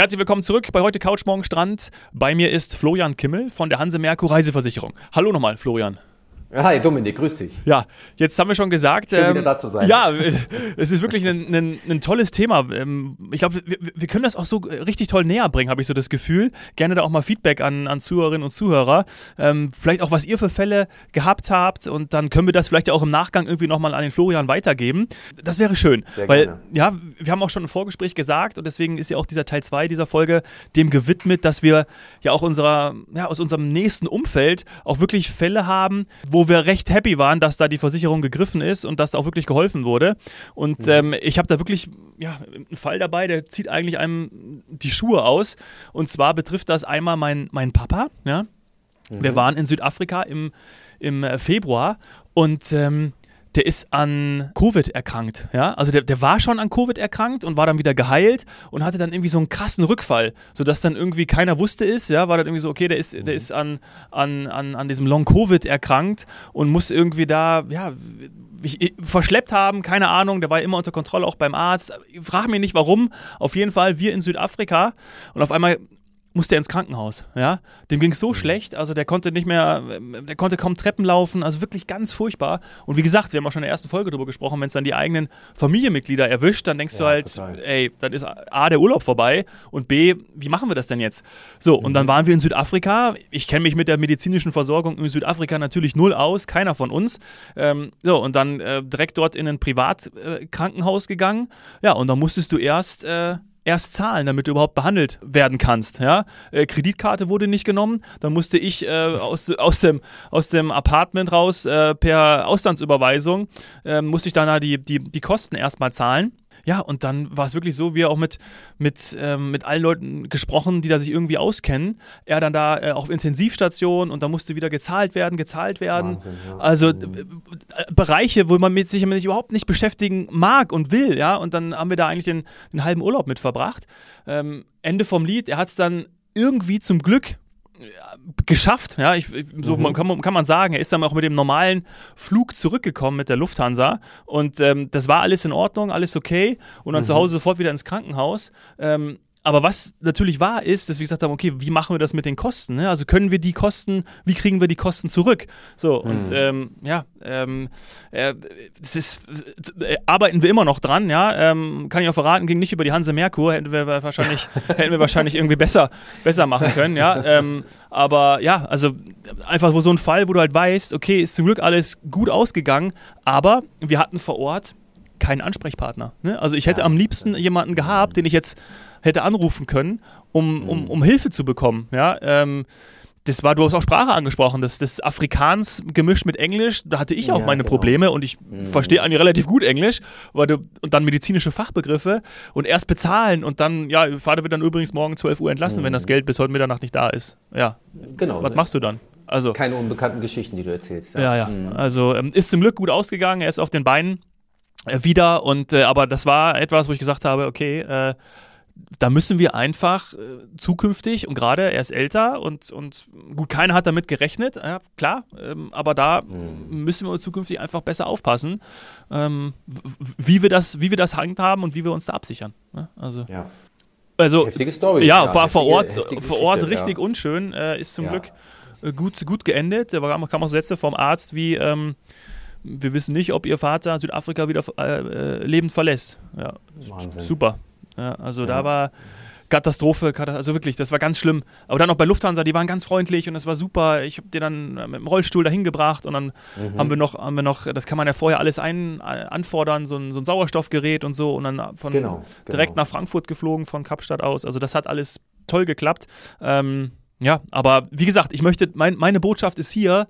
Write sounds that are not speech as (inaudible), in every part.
Herzlich willkommen zurück bei heute Couch Morgen Strand. Bei mir ist Florian Kimmel von der Hanse Merkur Reiseversicherung. Hallo nochmal, Florian. Hi Dominik, grüß dich. Ja, jetzt haben wir schon gesagt. Schön, ähm, wieder da zu sein. Ja, (laughs) es ist wirklich ein, ein, ein tolles Thema. Ähm, ich glaube, wir, wir, können das auch so richtig toll näher bringen, habe ich so das Gefühl. Gerne da auch mal Feedback an, an Zuhörerinnen und Zuhörer. Ähm, vielleicht auch, was ihr für Fälle gehabt habt und dann können wir das vielleicht auch im Nachgang irgendwie nochmal an den Florian weitergeben. Das wäre schön. Sehr weil, gerne. ja, wir haben auch schon im Vorgespräch gesagt und deswegen ist ja auch dieser Teil 2 dieser Folge dem gewidmet, dass wir ja auch unserer, ja, aus unserem nächsten Umfeld auch wirklich Fälle haben, wo wo wir recht happy waren, dass da die Versicherung gegriffen ist und dass da auch wirklich geholfen wurde. Und mhm. ähm, ich habe da wirklich ja, einen Fall dabei, der zieht eigentlich einem die Schuhe aus. Und zwar betrifft das einmal mein, mein Papa. Ja? Mhm. Wir waren in Südafrika im, im Februar und ähm, der ist an Covid erkrankt. Ja? Also der, der war schon an Covid erkrankt und war dann wieder geheilt und hatte dann irgendwie so einen krassen Rückfall, sodass dann irgendwie keiner wusste ist, ja, war dann irgendwie so, okay, der ist, der ist an, an, an, an diesem Long-Covid erkrankt und muss irgendwie da, ja, verschleppt haben, keine Ahnung, der war immer unter Kontrolle, auch beim Arzt. Frag mich nicht warum. Auf jeden Fall, wir in Südafrika und auf einmal musste er ins Krankenhaus. Ja? Dem ging es so mhm. schlecht, also der konnte nicht mehr, der konnte kaum Treppen laufen, also wirklich ganz furchtbar. Und wie gesagt, wir haben auch schon in der ersten Folge darüber gesprochen, wenn es dann die eigenen Familienmitglieder erwischt, dann denkst ja, du halt, total. ey, dann ist A, der Urlaub vorbei und B, wie machen wir das denn jetzt? So, mhm. und dann mhm. waren wir in Südafrika. Ich kenne mich mit der medizinischen Versorgung in Südafrika natürlich null aus, keiner von uns. Ähm, so, und dann äh, direkt dort in ein Privatkrankenhaus äh, gegangen. Ja, und dann musstest du erst äh, erst zahlen, damit du überhaupt behandelt werden kannst. Ja? Äh, Kreditkarte wurde nicht genommen, dann musste ich äh, aus, aus, dem, aus dem Apartment raus äh, per Auslandsüberweisung, äh, musste ich dann die, die, die Kosten erstmal zahlen. Ja, und dann war es wirklich so, wir auch mit, mit, ähm, mit allen Leuten gesprochen, die da sich irgendwie auskennen. Er dann da äh, auf Intensivstation und da musste wieder gezahlt werden, gezahlt werden. Wahnsinn, ja. Also mhm. äh, Bereiche, wo man mit sich überhaupt nicht beschäftigen mag und will, ja. Und dann haben wir da eigentlich den, den halben Urlaub mit verbracht. Ähm, Ende vom Lied, er hat es dann irgendwie zum Glück geschafft, ja, ich, so mhm. kann, kann, man sagen. Er ist dann auch mit dem normalen Flug zurückgekommen mit der Lufthansa und ähm, das war alles in Ordnung, alles okay und dann mhm. zu Hause sofort wieder ins Krankenhaus. Ähm, aber was natürlich wahr ist, dass wir gesagt haben, okay, wie machen wir das mit den Kosten? Ne? Also können wir die Kosten, wie kriegen wir die Kosten zurück? So, mhm. und ähm, ja, ähm, äh, das ist, äh, arbeiten wir immer noch dran, ja. Ähm, kann ich auch verraten, ging nicht über die Hanse Merkur, hätten wir wahrscheinlich, (laughs) hätten wir wahrscheinlich irgendwie besser, besser machen können, ja. Ähm, aber ja, also einfach so ein Fall, wo du halt weißt, okay, ist zum Glück alles gut ausgegangen, aber wir hatten vor Ort keinen Ansprechpartner. Ne? Also ich hätte ja, am liebsten jemanden gehabt, den ich jetzt hätte anrufen können, um, um, mhm. um Hilfe zu bekommen. Ja, ähm, das war, du hast auch Sprache angesprochen, das, das Afrikaans gemischt mit Englisch, da hatte ich auch ja, meine genau. Probleme und ich mhm. verstehe eigentlich relativ gut Englisch, du, und dann medizinische Fachbegriffe und erst bezahlen und dann, ja, Vater wird dann übrigens morgen 12 Uhr entlassen, mhm. wenn das Geld bis heute Mitternacht nicht da ist. Ja. Genau. Was machst du dann? Also, Keine unbekannten Geschichten, die du erzählst. Ja, ja. ja. Mhm. Also ähm, ist zum Glück gut ausgegangen, er ist auf den Beinen wieder und äh, aber das war etwas, wo ich gesagt habe, okay, äh, da müssen wir einfach äh, zukünftig und gerade er ist älter und, und gut, keiner hat damit gerechnet, ja, klar, ähm, aber da mhm. müssen wir zukünftig einfach besser aufpassen, ähm, wie, wir das, wie wir das handhaben und wie wir uns da absichern. Ne? Also, ja. also Heftige Story. Ja, war heftige, vor Ort, vor Ort richtig ja. unschön, äh, ist zum ja. Glück äh, gut, gut geendet. Da kam auch Sätze vom Arzt wie, ähm, wir wissen nicht, ob ihr Vater Südafrika wieder äh, äh lebend verlässt. Ja, Wahnsinn. super. Ja, also ja. da war Katastrophe, also wirklich, das war ganz schlimm. Aber dann auch bei Lufthansa, die waren ganz freundlich und das war super. Ich habe dir dann mit dem Rollstuhl dahin gebracht und dann mhm. haben wir noch, haben wir noch, das kann man ja vorher alles ein, anfordern, so ein, so ein Sauerstoffgerät und so und dann von genau, direkt genau. nach Frankfurt geflogen von Kapstadt aus. Also das hat alles toll geklappt. Ähm, ja, aber wie gesagt, ich möchte, mein, meine Botschaft ist hier,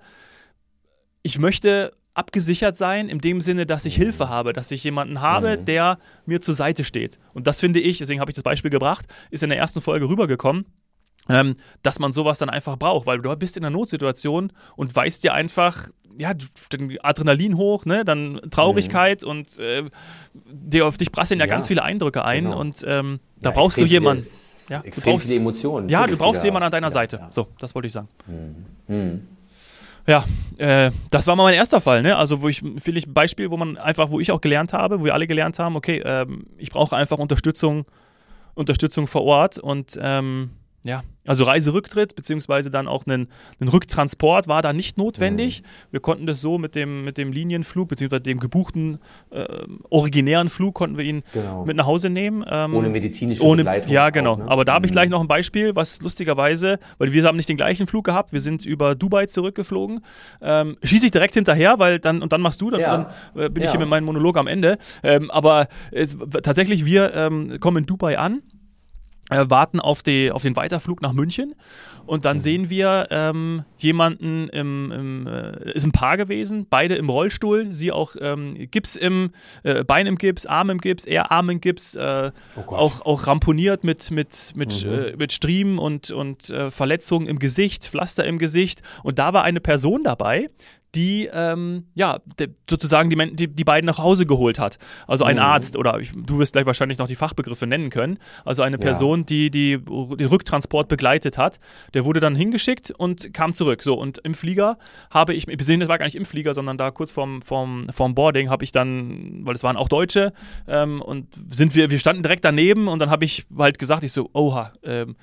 ich möchte abgesichert sein, in dem Sinne, dass ich Hilfe habe, dass ich jemanden habe, mhm. der mir zur Seite steht. Und das finde ich, deswegen habe ich das Beispiel gebracht, ist in der ersten Folge rübergekommen. Ähm, dass man sowas dann einfach braucht, weil du bist in einer Notsituation und weißt dir einfach, ja, den Adrenalin hoch, ne, dann Traurigkeit mhm. und äh, dir auf dich prasseln ja, ja, ganz viele Eindrücke ein genau. und ähm, da ja, brauchst du jemanden. Ja, du brauchst Emotionen. Ja, du brauchst jemanden an deiner Seite. So, das wollte ich sagen. Mhm. Mhm. Ja, äh, das war mal mein erster Fall, ne? Also wo ich ein Beispiel, wo man einfach, wo ich auch gelernt habe, wo wir alle gelernt haben, okay, ähm, ich brauche einfach Unterstützung Unterstützung vor Ort und ähm, ja, also Reiserücktritt beziehungsweise dann auch einen, einen Rücktransport war da nicht notwendig. Mhm. Wir konnten das so mit dem, mit dem Linienflug beziehungsweise dem gebuchten äh, originären Flug konnten wir ihn genau. mit nach Hause nehmen. Ähm, ohne medizinische ohne, Begleitung. Ja, genau. Auch, ne? Aber da habe ich gleich mhm. noch ein Beispiel, was lustigerweise, weil wir haben nicht den gleichen Flug gehabt, wir sind über Dubai zurückgeflogen. Ähm, schieße ich direkt hinterher, weil dann und dann machst du, dann, ja. dann äh, bin ja. ich hier mit meinem Monolog am Ende. Ähm, aber es, tatsächlich, wir ähm, kommen in Dubai an warten auf, die, auf den Weiterflug nach München und dann mhm. sehen wir ähm, jemanden im, im äh, ist ein Paar gewesen, beide im Rollstuhl, sie auch ähm, Gips im äh, Bein im Gips, Arm im Gips, er Arm im Gips, äh, oh auch, auch ramponiert mit, mit, mit, mhm. Äh, mit Striemen und, und äh, Verletzungen im Gesicht, Pflaster im Gesicht und da war eine Person dabei, die ähm, ja sozusagen die, die, die, beiden nach Hause geholt hat. Also ein mhm. Arzt oder ich, du wirst gleich wahrscheinlich noch die Fachbegriffe nennen können. Also eine Person, ja. die, die den Rücktransport begleitet hat. Der wurde dann hingeschickt und kam zurück. So und im Flieger habe ich, wir sehen, das war gar nicht im Flieger, sondern da kurz vorm, vorm, vorm Boarding habe ich dann, weil es waren auch Deutsche ähm, und sind wir, wir standen direkt daneben und dann habe ich halt gesagt, ich so, oha. Ähm,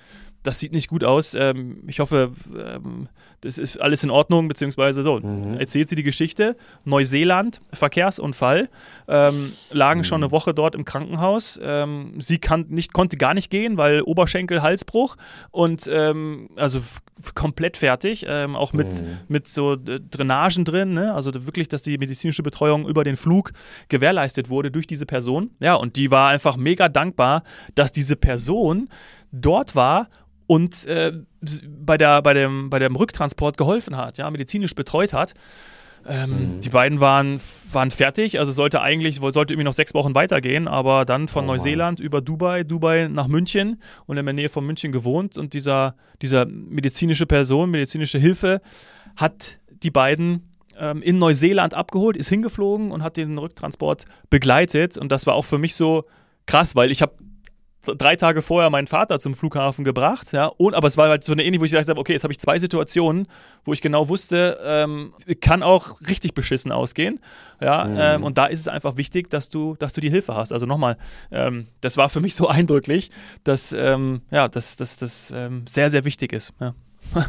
das sieht nicht gut aus. Ähm, ich hoffe, ähm, das ist alles in Ordnung, beziehungsweise so. Mhm. Erzählt sie die Geschichte. Neuseeland, Verkehrsunfall, ähm, lagen mhm. schon eine Woche dort im Krankenhaus. Ähm, sie kann nicht, konnte gar nicht gehen, weil Oberschenkel, Halsbruch und ähm, also komplett fertig, ähm, auch mit, mhm. mit so Drainagen drin, ne? also wirklich, dass die medizinische Betreuung über den Flug gewährleistet wurde durch diese Person. Ja, und die war einfach mega dankbar, dass diese Person dort war und äh, bei, der, bei, dem, bei dem Rücktransport geholfen hat, ja, medizinisch betreut hat. Ähm, mhm. Die beiden waren, waren fertig, also sollte eigentlich, sollte irgendwie noch sechs Wochen weitergehen, aber dann von oh Neuseeland über Dubai, Dubai nach München und in der Nähe von München gewohnt und dieser, dieser medizinische Person, medizinische Hilfe hat die beiden ähm, in Neuseeland abgeholt, ist hingeflogen und hat den Rücktransport begleitet und das war auch für mich so krass, weil ich habe drei Tage vorher meinen Vater zum Flughafen gebracht, ja, und, aber es war halt so eine ähnliche, wo ich gesagt habe, okay, jetzt habe ich zwei Situationen, wo ich genau wusste, ähm, kann auch richtig beschissen ausgehen, ja, mhm. ähm, und da ist es einfach wichtig, dass du, dass du die Hilfe hast. Also nochmal, ähm, das war für mich so (laughs) eindrücklich, dass, ähm, ja, dass das ähm, sehr, sehr wichtig ist, ja. (laughs)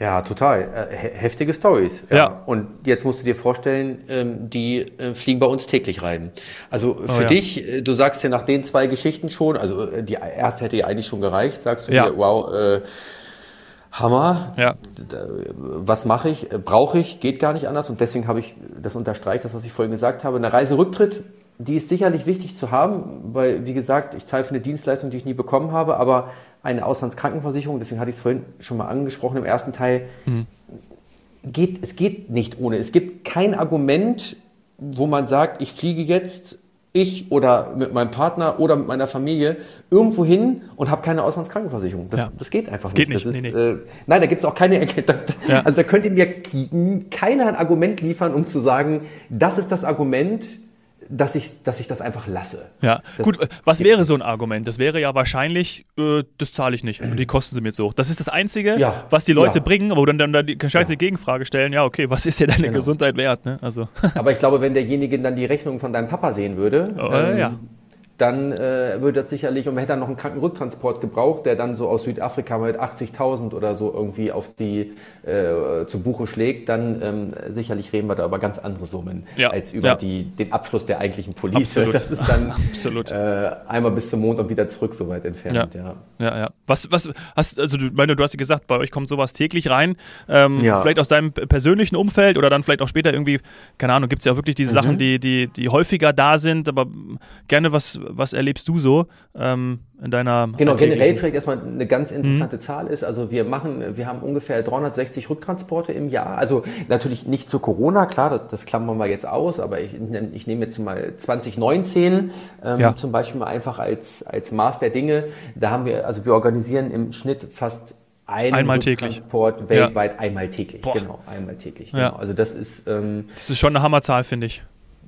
Ja, total. Äh, heftige Stories. Ja. ja. Und jetzt musst du dir vorstellen, ähm, die äh, fliegen bei uns täglich rein. Also für oh, ja. dich, äh, du sagst ja nach den zwei Geschichten schon, also die erste hätte ja eigentlich schon gereicht, sagst du ja. dir, wow, äh, Hammer. Ja. Was mache ich? Brauche ich? Geht gar nicht anders. Und deswegen habe ich, das unterstreicht das, was ich vorhin gesagt habe, eine Reiserücktritt die ist sicherlich wichtig zu haben, weil, wie gesagt, ich zahle für eine Dienstleistung, die ich nie bekommen habe, aber eine Auslandskrankenversicherung, deswegen hatte ich es vorhin schon mal angesprochen im ersten Teil, mhm. geht, es geht nicht ohne. Es gibt kein Argument, wo man sagt, ich fliege jetzt, ich oder mit meinem Partner oder mit meiner Familie irgendwo hin und habe keine Auslandskrankenversicherung. Das, ja. das geht einfach das nicht. Geht nicht. Das nee, ist, nee. Äh, nein, da gibt es auch keine Erkenntnis. Ja. Also da könnt ihr mir keiner ein Argument liefern, um zu sagen, das ist das Argument, dass ich, dass ich das einfach lasse. Ja, das gut, was wäre so ein Argument? Das wäre ja wahrscheinlich, äh, das zahle ich nicht und die kosten sie mir so hoch. Das ist das Einzige, ja. was die Leute ja. bringen, aber dann, dann die gescheite ja. Gegenfrage stellen, ja, okay, was ist dir deine genau. Gesundheit wert? Ne? Also. Aber ich glaube, wenn derjenige dann die Rechnung von deinem Papa sehen würde, oh, ähm, ja dann äh, würde das sicherlich, und man hätte dann noch einen Krankenrücktransport gebraucht, der dann so aus Südafrika mit 80.000 oder so irgendwie auf die, äh, zu Buche schlägt, dann ähm, sicherlich reden wir da über ganz andere Summen ja. als über ja. die, den Abschluss der eigentlichen Police. Absolut. Das ist dann (laughs) äh, einmal bis zum Mond und wieder zurück so weit entfernt. Ja, ja. ja, ja. Was, was hast, also du, meine, du hast ja gesagt, bei euch kommt sowas täglich rein. Ähm. Vielleicht aus deinem persönlichen Umfeld oder dann vielleicht auch später irgendwie, keine Ahnung, gibt es ja wirklich diese mhm. Sachen, die, die, die häufiger da sind, aber gerne was, was erlebst du so ähm, in deiner Genau, generell vielleicht erstmal eine ganz interessante mhm. Zahl ist, also wir machen, wir haben ungefähr 360 Rücktransporte im Jahr, also natürlich nicht zu Corona, klar, das, das klammern wir jetzt aus, aber ich, ich nehme jetzt mal 2019 ähm, ja. zum Beispiel mal einfach als, als Maß der Dinge, da haben wir, also wir organisieren im Schnitt fast einen einmal täglich. Transport weltweit ja. einmal täglich. Boah. Genau, einmal täglich. Genau. Ja. Also das ist. Ähm, das ist schon eine Hammerzahl, finde ich.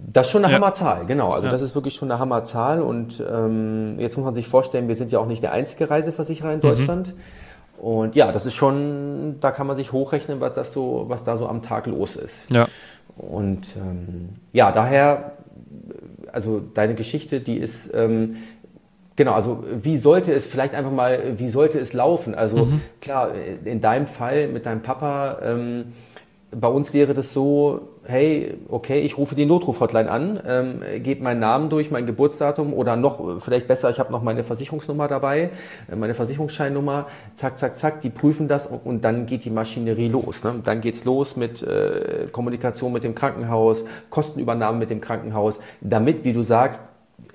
Das ist schon eine ja. Hammerzahl, genau. Also ja. das ist wirklich schon eine Hammerzahl. Und ähm, jetzt muss man sich vorstellen, wir sind ja auch nicht der einzige Reiseversicherer in mhm. Deutschland. Mhm. Und ja, das ist schon, da kann man sich hochrechnen, was das so, was da so am Tag los ist. Ja. Und ähm, ja, daher, also deine Geschichte, die ist ähm, Genau, also wie sollte es vielleicht einfach mal, wie sollte es laufen? Also mhm. klar, in deinem Fall mit deinem Papa, ähm, bei uns wäre das so, hey, okay, ich rufe die Notruf-Hotline an, ähm, gebe meinen Namen durch, mein Geburtsdatum oder noch, vielleicht besser, ich habe noch meine Versicherungsnummer dabei, äh, meine Versicherungsscheinnummer, zack, zack, zack, die prüfen das und, und dann geht die Maschinerie los. Ne? Dann geht's los mit äh, Kommunikation mit dem Krankenhaus, Kostenübernahme mit dem Krankenhaus, damit, wie du sagst,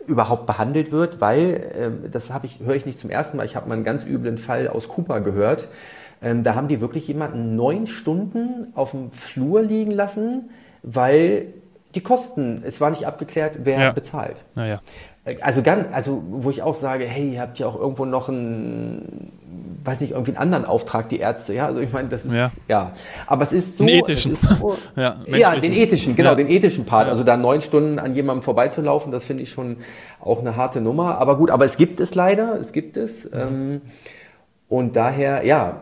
überhaupt behandelt wird, weil, äh, das habe ich, höre ich nicht zum ersten Mal, ich habe mal einen ganz üblen Fall aus Kuba gehört, ähm, da haben die wirklich jemanden neun Stunden auf dem Flur liegen lassen, weil die Kosten, es war nicht abgeklärt, wer ja. bezahlt. Naja. Äh, also ganz, also wo ich auch sage, hey, ihr habt ja auch irgendwo noch einen, weiß nicht, irgendwie einen anderen Auftrag, die Ärzte, ja. Also ich meine, das ist ja. ja. Aber es ist so. Den ethischen. So, (laughs) ja, ja, den ethischen, genau, ja. den ethischen Part. Also da neun Stunden an jemandem vorbeizulaufen, das finde ich schon auch eine harte Nummer. Aber gut, aber es gibt es leider, es gibt es. Ähm, und daher, ja,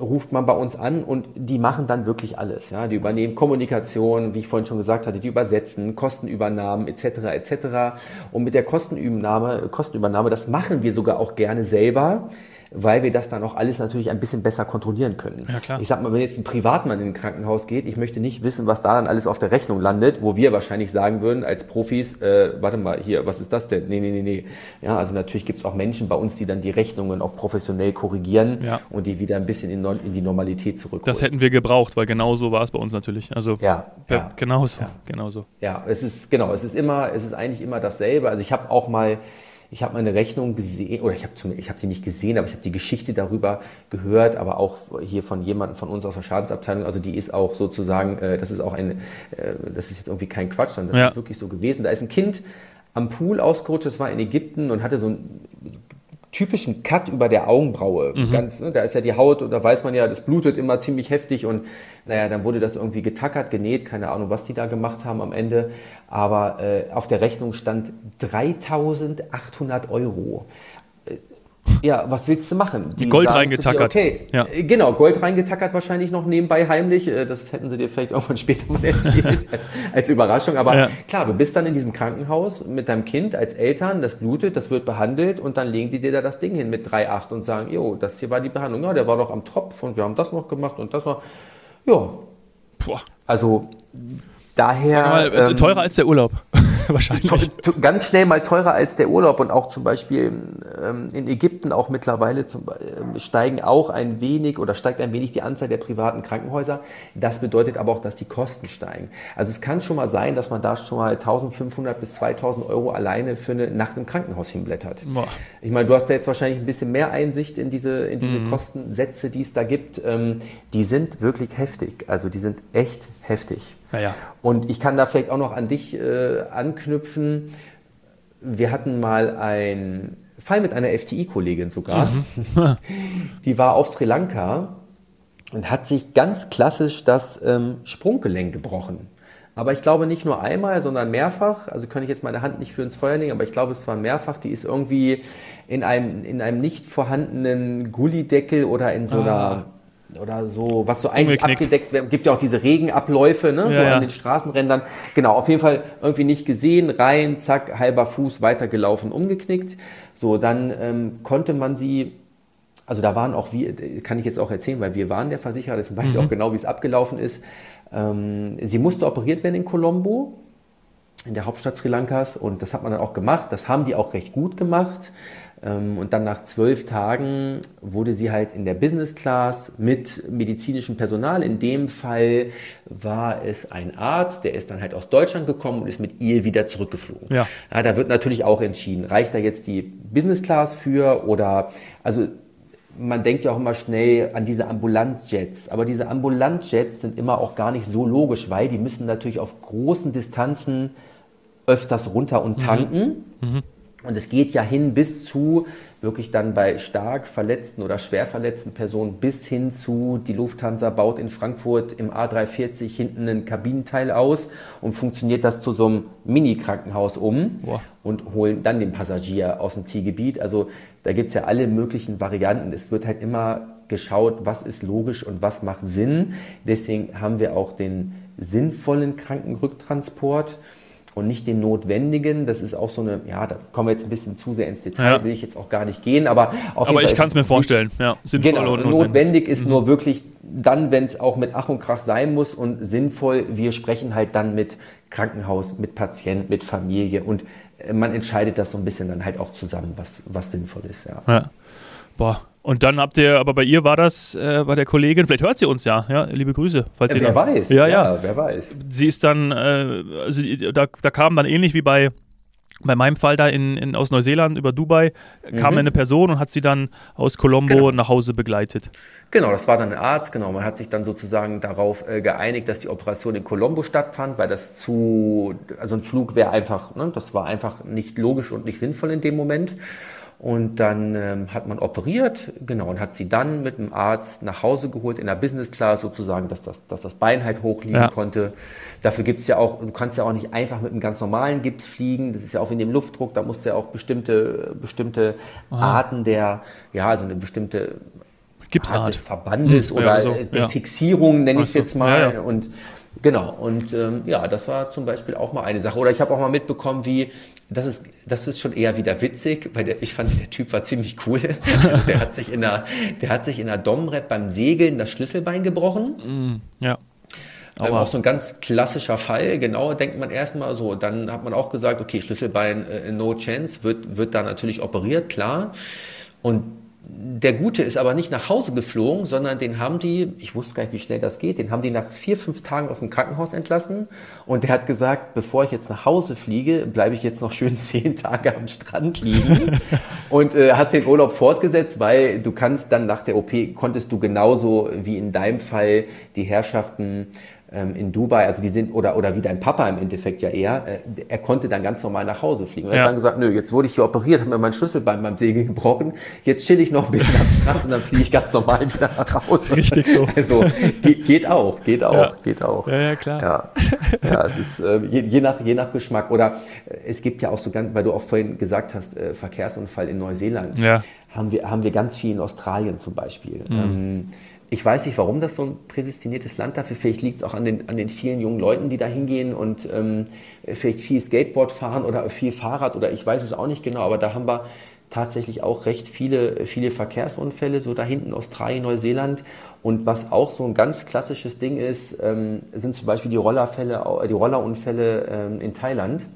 ruft man bei uns an und die machen dann wirklich alles. Ja? Die übernehmen Kommunikation, wie ich vorhin schon gesagt hatte, die übersetzen, Kostenübernahmen etc. etc. Und mit der Kostenübernahme, Kostenübernahme, das machen wir sogar auch gerne selber weil wir das dann auch alles natürlich ein bisschen besser kontrollieren können. Ja, klar. Ich sag mal, wenn jetzt ein Privatmann in ein Krankenhaus geht, ich möchte nicht wissen, was da dann alles auf der Rechnung landet, wo wir wahrscheinlich sagen würden als Profis, äh, warte mal, hier, was ist das denn? Nee, nee, nee, nee. Ja, also natürlich gibt es auch Menschen bei uns, die dann die Rechnungen auch professionell korrigieren ja. und die wieder ein bisschen in, in, die Normalität zurückholen. Das hätten wir gebraucht, weil genau so war es bei uns natürlich. Also ja, ja. genauso, ja. genauso. Ja, es ist genau, es ist immer, es ist eigentlich immer dasselbe. Also ich habe auch mal ich habe meine Rechnung gesehen, oder ich habe ich hab sie nicht gesehen, aber ich habe die Geschichte darüber gehört, aber auch hier von jemandem von uns aus der Schadensabteilung. Also die ist auch sozusagen, äh, das ist auch ein, äh, das ist jetzt irgendwie kein Quatsch, sondern das ja. ist wirklich so gewesen. Da ist ein Kind am Pool ausgerutscht, das war in Ägypten und hatte so ein typischen Cut über der Augenbraue. Mhm. Ganz, ne, da ist ja die Haut und da weiß man ja, das blutet immer ziemlich heftig und naja, dann wurde das irgendwie getackert, genäht, keine Ahnung, was die da gemacht haben am Ende. Aber äh, auf der Rechnung stand 3800 Euro. Ja, was willst du machen? Die Gold reingetackert. Dir, okay, ja. Äh, genau, Gold reingetackert wahrscheinlich noch nebenbei heimlich. Äh, das hätten sie dir vielleicht (laughs) irgendwann später mal erzählt als, als, Überraschung. Aber ja. klar, du bist dann in diesem Krankenhaus mit deinem Kind als Eltern, das blutet, das wird behandelt und dann legen die dir da das Ding hin mit 3,8 und sagen, jo, das hier war die Behandlung. Ja, der war doch am Tropf und wir haben das noch gemacht und das noch. Ja. Boah. Also daher. Mal, äh, ähm, teurer als der Urlaub. (laughs) Wahrscheinlich. Ganz schnell mal teurer als der Urlaub und auch zum Beispiel ähm, in Ägypten auch mittlerweile zum, äh, steigen auch ein wenig oder steigt ein wenig die Anzahl der privaten Krankenhäuser. Das bedeutet aber auch, dass die Kosten steigen. Also es kann schon mal sein, dass man da schon mal 1500 bis 2000 Euro alleine für eine Nacht im Krankenhaus hinblättert. Boah. Ich meine, du hast da jetzt wahrscheinlich ein bisschen mehr Einsicht in diese, in diese mhm. Kostensätze, die es da gibt. Ähm, die sind wirklich heftig. Also die sind echt heftig. Ja, Und ich kann da vielleicht auch noch an dich äh, anknüpfen. Wir hatten mal einen Fall mit einer FTI-Kollegin sogar. Mhm. (laughs) Die war auf Sri Lanka und hat sich ganz klassisch das ähm, Sprunggelenk gebrochen. Aber ich glaube nicht nur einmal, sondern mehrfach. Also kann ich jetzt meine Hand nicht für ins Feuer legen, aber ich glaube, es war mehrfach. Die ist irgendwie in einem, in einem nicht vorhandenen Gullideckel oder in so einer ah oder so, was so eigentlich abgedeckt wird. Gibt ja auch diese Regenabläufe, ne, ja, so an den Straßenrändern. Genau, auf jeden Fall irgendwie nicht gesehen, rein, zack, halber Fuß weitergelaufen, umgeknickt. So, dann ähm, konnte man sie, also da waren auch wir, kann ich jetzt auch erzählen, weil wir waren der Versicherer, deswegen weiß mhm. ich auch genau, wie es abgelaufen ist. Ähm, sie musste operiert werden in Colombo, in der Hauptstadt Sri Lankas, und das hat man dann auch gemacht. Das haben die auch recht gut gemacht. Ähm, und dann nach zwölf Tagen wurde sie halt in der Business Class mit medizinischem Personal. In dem Fall war es ein Arzt, der ist dann halt aus Deutschland gekommen und ist mit ihr wieder zurückgeflogen. Ja. ja da wird natürlich auch entschieden, reicht da jetzt die Business Class für oder, also man denkt ja auch immer schnell an diese Ambulantjets, aber diese Ambulantjets sind immer auch gar nicht so logisch, weil die müssen natürlich auf großen Distanzen öfters runter und mhm. tanken. Mhm. Mhm. Und es geht ja hin bis zu wirklich dann bei stark verletzten oder schwer verletzten Personen bis hin zu, die Lufthansa baut in Frankfurt im A340 hinten einen Kabinenteil aus und funktioniert das zu so einem Mini-Krankenhaus um Boah. und holen dann den Passagier aus dem Zielgebiet. Also da gibt es ja alle möglichen Varianten. Es wird halt immer geschaut, was ist logisch und was macht Sinn. Deswegen haben wir auch den sinnvollen Krankenrücktransport und nicht den notwendigen. Das ist auch so eine, ja, da kommen wir jetzt ein bisschen zu sehr ins Detail, ja. will ich jetzt auch gar nicht gehen, aber auf Aber ich kann es mir vorstellen, ja. Sinnvoll genau, notwendig. notwendig ist mhm. nur wirklich dann, wenn es auch mit Ach und Krach sein muss und sinnvoll, wir sprechen halt dann mit Krankenhaus, mit Patient, mit Familie und äh, man entscheidet das so ein bisschen dann halt auch zusammen, was, was sinnvoll ist, ja. ja. Boah, und dann habt ihr, aber bei ihr war das, äh, bei der Kollegin, vielleicht hört sie uns ja, ja, liebe Grüße. Falls ja, wer da, weiß, ja, ja, ja, wer weiß. Sie ist dann, äh, also da, da kam dann ähnlich wie bei, bei meinem Fall da in, in, aus Neuseeland über Dubai, kam mhm. eine Person und hat sie dann aus Colombo genau. nach Hause begleitet. Genau, das war dann ein Arzt, genau. Man hat sich dann sozusagen darauf äh, geeinigt, dass die Operation in Colombo stattfand, weil das zu, also ein Flug wäre einfach, ne, das war einfach nicht logisch und nicht sinnvoll in dem Moment. Und dann ähm, hat man operiert, genau, und hat sie dann mit dem Arzt nach Hause geholt in der Business Class sozusagen, dass das, dass das Bein halt hochliegen ja. konnte. Dafür gibt's ja auch, du kannst ja auch nicht einfach mit einem ganz normalen Gips fliegen. Das ist ja auch in dem Luftdruck, da musst du ja auch bestimmte, bestimmte Arten der, ja, also eine bestimmte Gipsart. Art des Verbandes hm, oder ja, so, der ja. Fixierung, nenne ich es jetzt mal. Und Genau, und ähm, ja, das war zum Beispiel auch mal eine Sache. Oder ich habe auch mal mitbekommen, wie, das ist, das ist schon eher wieder witzig, weil der, ich fand, der Typ war (laughs) ziemlich cool. Also der hat sich in der, der hat sich in der Domrep beim Segeln das Schlüsselbein gebrochen. Mm, ja. Aber ähm, auch so ein ganz klassischer Fall, genau, denkt man erstmal so. Dann hat man auch gesagt, okay, Schlüsselbein, äh, no chance, wird, wird da natürlich operiert, klar. Und der Gute ist aber nicht nach Hause geflogen, sondern den haben die, ich wusste gar nicht, wie schnell das geht, den haben die nach vier, fünf Tagen aus dem Krankenhaus entlassen. Und der hat gesagt, bevor ich jetzt nach Hause fliege, bleibe ich jetzt noch schön (laughs) zehn Tage am Strand liegen. (laughs) und äh, hat den Urlaub fortgesetzt, weil du kannst dann nach der OP, konntest du genauso wie in deinem Fall die Herrschaften in Dubai, also die sind, oder, oder wie dein Papa im Endeffekt ja eher, äh, er konnte dann ganz normal nach Hause fliegen. Und ja. er hat dann gesagt, nö, jetzt wurde ich hier operiert, habe mir mein Schlüsselbein beim Segeln gebrochen, jetzt chill ich noch ein bisschen am Strand und dann fliege ich ganz normal wieder nach Hause. Richtig so. Also geht, geht auch, geht auch, ja. geht auch. Ja, ja, klar. Ja, ja es ist äh, je, je, nach, je nach Geschmack. Oder äh, es gibt ja auch so ganz, weil du auch vorhin gesagt hast, äh, Verkehrsunfall in Neuseeland, ja. Haben, wir, haben wir ganz viel in Australien zum Beispiel. Mhm. Ähm, ich weiß nicht, warum das so ein prädestiniertes Land dafür. Vielleicht liegt es auch an den, an den vielen jungen Leuten, die da hingehen und ähm, vielleicht viel Skateboard fahren oder viel Fahrrad oder ich weiß es auch nicht genau, aber da haben wir tatsächlich auch recht viele, viele Verkehrsunfälle, so da hinten Australien, Neuseeland. Und was auch so ein ganz klassisches Ding ist, ähm, sind zum Beispiel die Rollerfälle, die Rollerunfälle ähm, in Thailand.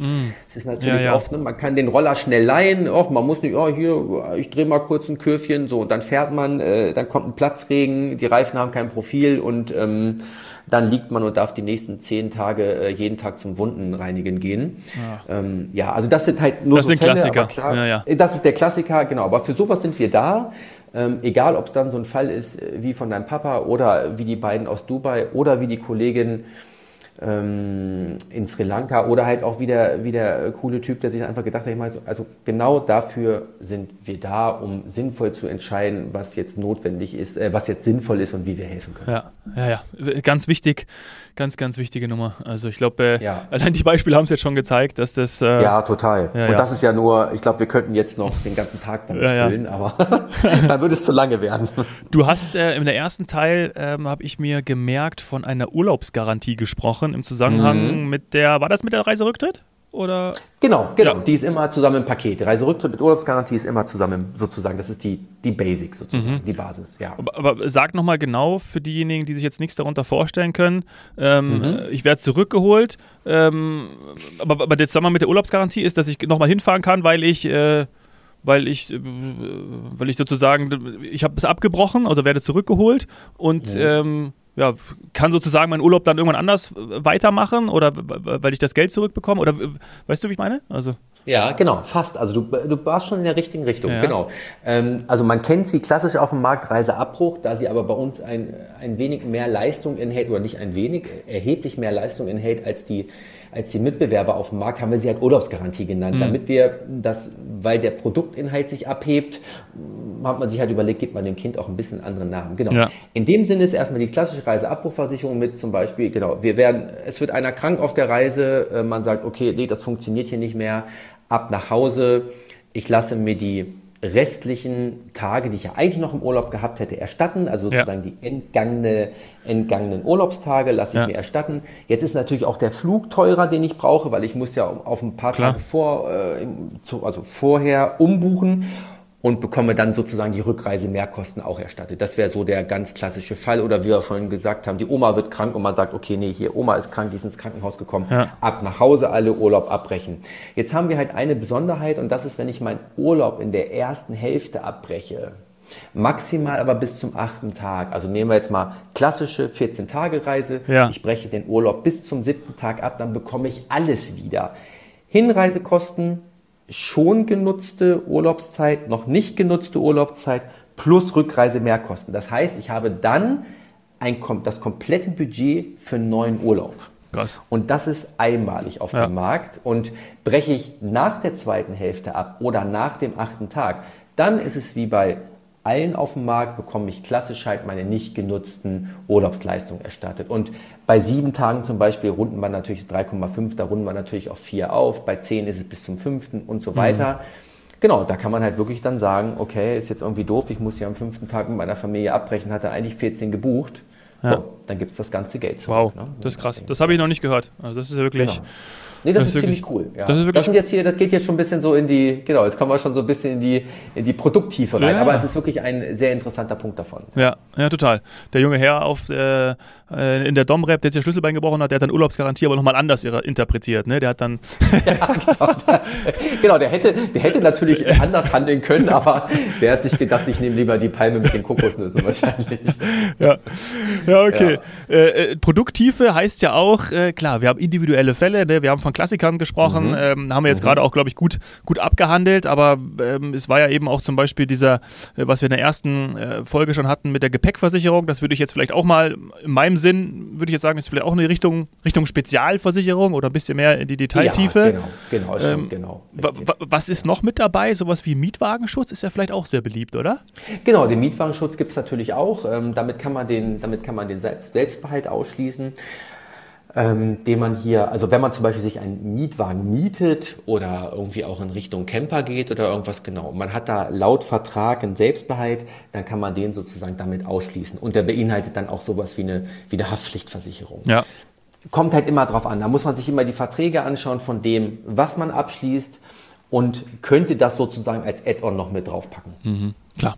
Mm. Es ist natürlich ja, ja. oft, ne, man kann den Roller schnell leihen, oft, man muss nicht, oh, hier, ich drehe mal kurz ein Kürfchen, so, und dann fährt man, äh, dann kommt ein Platzregen, die Reifen haben kein Profil und ähm, dann liegt man und darf die nächsten zehn Tage äh, jeden Tag zum Wundenreinigen gehen. Ja. Ähm, ja, also das sind halt nur das so sind Fälle, Klassiker. Klar, ja, ja. Das ist der Klassiker, genau. Aber für sowas sind wir da. Ähm, egal, ob es dann so ein Fall ist äh, wie von deinem Papa oder wie die beiden aus Dubai oder wie die Kollegin ähm, in Sri Lanka oder halt auch wieder, wieder coole Typ, der sich einfach gedacht hat, ich meine, also genau dafür sind wir da, um sinnvoll zu entscheiden, was jetzt notwendig ist, äh, was jetzt sinnvoll ist und wie wir helfen können. Ja, ja, ja. Ganz wichtig, ganz, ganz wichtige Nummer. Also ich glaube, äh, ja. allein die Beispiele haben es jetzt schon gezeigt, dass das. Äh, ja, total. Ja, und das ist ja nur, ich glaube, wir könnten jetzt noch den ganzen Tag damit füllen, aber (laughs) dann würde es zu lange werden. Du hast äh, in der ersten Teil, ähm, habe ich mir gemerkt, von einer Urlaubsgarantie gesprochen im Zusammenhang mhm. mit der, war das mit der Reiserücktritt? Oder? Genau, genau. Ja. Die ist immer zusammen im Paket. Die Reiserücktritt mit Urlaubsgarantie ist immer zusammen sozusagen. Das ist die, die Basic sozusagen, mhm. die Basis. Ja. Aber, aber sag nochmal genau für diejenigen, die sich jetzt nichts darunter vorstellen können. Ähm, mhm. Ich werde zurückgeholt. Ähm, aber, aber der Zusammenhang mit der Urlaubsgarantie ist, dass ich nochmal hinfahren kann, weil ich. Äh, weil ich, äh, weil ich sozusagen, ich habe es abgebrochen, also werde zurückgeholt und ja. ähm, ja, kann sozusagen meinen Urlaub dann irgendwann anders weitermachen oder weil ich das Geld zurückbekomme? Oder weißt du, wie ich meine? Also. Ja, genau, fast. Also du, du warst schon in der richtigen Richtung, ja. genau. Ähm, also man kennt sie klassisch auf dem Markt Reiseabbruch, da sie aber bei uns ein, ein wenig mehr Leistung enthält, oder nicht ein wenig, erheblich mehr Leistung enthält als die als die Mitbewerber auf dem Markt, haben wir sie halt Urlaubsgarantie genannt, mhm. damit wir das, weil der Produktinhalt sich abhebt, hat man sich halt überlegt, gibt man dem Kind auch ein bisschen einen anderen Namen. Genau. Ja. In dem Sinne ist erstmal die klassische Reiseabbruchversicherung mit zum Beispiel, genau, wir werden, es wird einer krank auf der Reise, äh, man sagt, okay, nee, das funktioniert hier nicht mehr, ab nach Hause, ich lasse mir die restlichen Tage, die ich ja eigentlich noch im Urlaub gehabt hätte, erstatten. Also sozusagen ja. die entgangene, entgangenen Urlaubstage lasse ich ja. mir erstatten. Jetzt ist natürlich auch der Flug teurer, den ich brauche, weil ich muss ja auf ein paar Klar. Tage vor, äh, zu, also vorher umbuchen und bekomme dann sozusagen die Rückreise-Mehrkosten auch erstattet. Das wäre so der ganz klassische Fall. Oder wie wir schon gesagt haben, die Oma wird krank und man sagt, okay, nee, hier, Oma ist krank, die ist ins Krankenhaus gekommen, ja. ab nach Hause, alle Urlaub abbrechen. Jetzt haben wir halt eine Besonderheit und das ist, wenn ich meinen Urlaub in der ersten Hälfte abbreche, maximal aber bis zum achten Tag. Also nehmen wir jetzt mal klassische 14-Tage-Reise. Ja. Ich breche den Urlaub bis zum siebten Tag ab, dann bekomme ich alles wieder. Hinreisekosten, schon genutzte Urlaubszeit, noch nicht genutzte Urlaubszeit plus Rückreisemehrkosten. Das heißt, ich habe dann ein, das komplette Budget für einen neuen Urlaub. Krass. Und das ist einmalig auf ja. dem Markt. Und breche ich nach der zweiten Hälfte ab oder nach dem achten Tag, dann ist es wie bei allen auf dem Markt bekomme ich klassisch halt meine nicht genutzten Urlaubsleistungen erstattet. Und bei sieben Tagen zum Beispiel runden wir natürlich 3,5, da runden wir natürlich auf vier auf. Bei zehn ist es bis zum fünften und so weiter. Mhm. Genau, da kann man halt wirklich dann sagen, okay, ist jetzt irgendwie doof, ich muss ja am fünften Tag mit meiner Familie abbrechen, hatte eigentlich 14 gebucht. Ja. So, dann gibt es das ganze Geld zurück. Wow, ne? das ist krass. Das habe ich noch nicht gehört. Also das ist ja wirklich... Genau. Nee, das, das ist, ziemlich cool. Ja. Das, ist das sind jetzt hier, das geht jetzt schon ein bisschen so in die, genau, jetzt kommen wir schon so ein bisschen in die, in die Produkttiefe rein. Ja. Aber es ist wirklich ein sehr interessanter Punkt davon. Ja, ja, total. Der junge Herr auf, äh, äh in der Domrep, der jetzt der Schlüsselbein gebrochen hat, der hat dann Urlaubsgarantie aber nochmal anders interpretiert. Ne? Der hat dann. (laughs) ja, genau, genau, der hätte, der hätte natürlich (laughs) anders handeln können, aber der hat sich gedacht, ich nehme lieber die Palme mit den Kokosnüssen wahrscheinlich. (laughs) ja. ja, okay. Ja. Äh, äh, Produkttiefe heißt ja auch, äh, klar, wir haben individuelle Fälle, ne? wir haben von von Klassikern gesprochen, mhm. ähm, haben wir jetzt mhm. gerade auch, glaube ich, gut, gut abgehandelt, aber ähm, es war ja eben auch zum Beispiel dieser, äh, was wir in der ersten äh, Folge schon hatten mit der Gepäckversicherung, das würde ich jetzt vielleicht auch mal, in meinem Sinn, würde ich jetzt sagen, ist vielleicht auch eine Richtung, Richtung Spezialversicherung oder ein bisschen mehr in die Detailtiefe. Ja, genau, genau, ähm, genau. Was ist noch mit dabei? Sowas wie Mietwagenschutz ist ja vielleicht auch sehr beliebt, oder? Genau, den Mietwagenschutz gibt es natürlich auch. Ähm, damit, kann man den, damit kann man den Selbstbehalt ausschließen ähm, den man hier, also wenn man zum Beispiel sich einen Mietwagen mietet oder irgendwie auch in Richtung Camper geht oder irgendwas genau, man hat da laut Vertrag einen Selbstbehalt, dann kann man den sozusagen damit ausschließen. Und der beinhaltet dann auch sowas wie eine, wie eine Haftpflichtversicherung. Ja. Kommt halt immer drauf an. Da muss man sich immer die Verträge anschauen von dem, was man abschließt und könnte das sozusagen als Add-on noch mit draufpacken. Mhm, klar.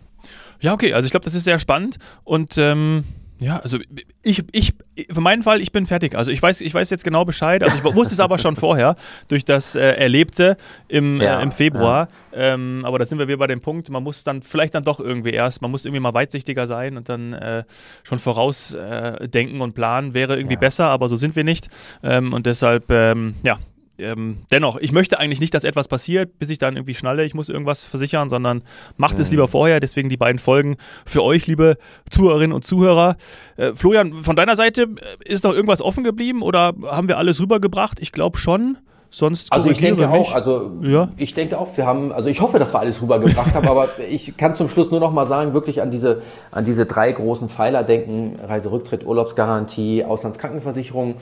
Ja, okay, also ich glaube, das ist sehr spannend und ähm ja, also ich, ich, für meinen Fall, ich bin fertig. Also ich weiß, ich weiß jetzt genau Bescheid. Also ich wusste es aber schon vorher durch das äh, Erlebte im, ja, äh, im Februar. Ja. Ähm, aber da sind wir wieder bei dem Punkt, man muss dann vielleicht dann doch irgendwie erst, man muss irgendwie mal weitsichtiger sein und dann äh, schon vorausdenken äh, und planen wäre irgendwie ja. besser, aber so sind wir nicht. Ähm, und deshalb, ähm, ja, ähm, dennoch, ich möchte eigentlich nicht, dass etwas passiert, bis ich dann irgendwie schnalle, ich muss irgendwas versichern, sondern macht mhm. es lieber vorher. Deswegen die beiden Folgen für euch, liebe Zuhörerinnen und Zuhörer. Äh, Florian, von deiner Seite äh, ist noch irgendwas offen geblieben oder haben wir alles rübergebracht? Ich glaube schon. Sonst also ich denke auch, also ja. ich denke auch, wir haben, also ich hoffe, dass wir alles rübergebracht haben, (laughs) aber ich kann zum Schluss nur noch mal sagen, wirklich an diese, an diese drei großen Pfeiler denken: Reiserücktritt, Urlaubsgarantie, Auslandskrankenversicherung.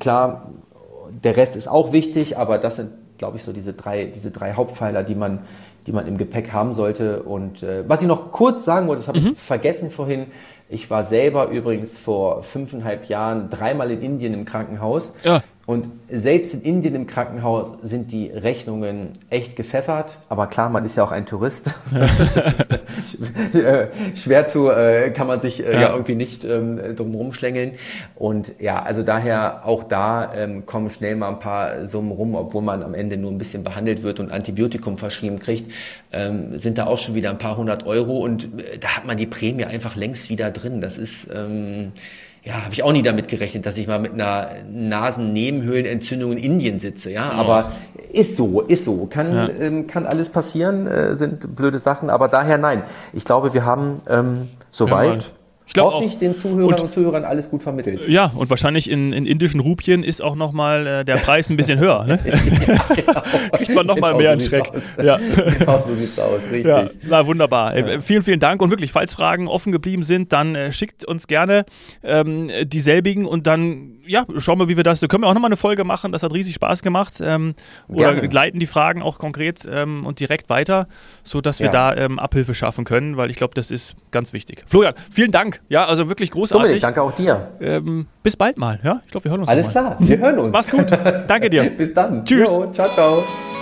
Klar, der Rest ist auch wichtig, aber das sind, glaube ich, so diese drei, diese drei Hauptpfeiler, die man, die man im Gepäck haben sollte. Und äh, was ich noch kurz sagen wollte, das habe mhm. ich vergessen vorhin. Ich war selber übrigens vor fünfeinhalb Jahren dreimal in Indien im Krankenhaus. Ja. Und selbst in Indien im Krankenhaus sind die Rechnungen echt gepfeffert. Aber klar, man ist ja auch ein Tourist. (laughs) (laughs) Äh, schwer zu, äh, kann man sich äh, ja. ja. irgendwie nicht ähm, drum rumschlängeln. Und ja, also daher auch da ähm, kommen schnell mal ein paar Summen rum, obwohl man am Ende nur ein bisschen behandelt wird und Antibiotikum verschrieben kriegt, ähm, sind da auch schon wieder ein paar hundert Euro. Und äh, da hat man die Prämie einfach längst wieder drin. Das ist... Ähm, ja, habe ich auch nie damit gerechnet, dass ich mal mit einer Nasennebenhöhlenentzündung in Indien sitze. Ja, ja. aber ist so, ist so. Kann, ja. ähm, kann alles passieren, äh, sind blöde Sachen, aber daher nein. Ich glaube, wir haben ähm, soweit ich glaube auch. den Zuhörern und, und, Zuhörern alles gut vermittelt. Ja, und wahrscheinlich in, in indischen Rupien ist auch nochmal äh, der Preis ein bisschen höher. Ne? (laughs) ja, genau. Kriegt man nochmal genau mehr einen Schreck. Ja. Genau so sieht's aus, richtig. Ja, na, wunderbar. Ja. Äh, vielen, vielen Dank. Und wirklich, falls Fragen offen geblieben sind, dann äh, schickt uns gerne ähm, dieselbigen und dann ja, schauen wir, wie wir das. Da können wir auch nochmal eine Folge machen. Das hat riesig Spaß gemacht. Ähm, oder leiten die Fragen auch konkret ähm, und direkt weiter, sodass wir ja. da ähm, Abhilfe schaffen können, weil ich glaube, das ist ganz wichtig. Florian, vielen Dank. Ja, also wirklich großartig. Dominik, danke auch dir. Ähm, bis bald mal. Ja, ich glaube, wir hören uns. Alles klar, wir hören uns. Mach's gut. Danke dir. (laughs) bis dann. Tschüss. Jo, ciao, ciao.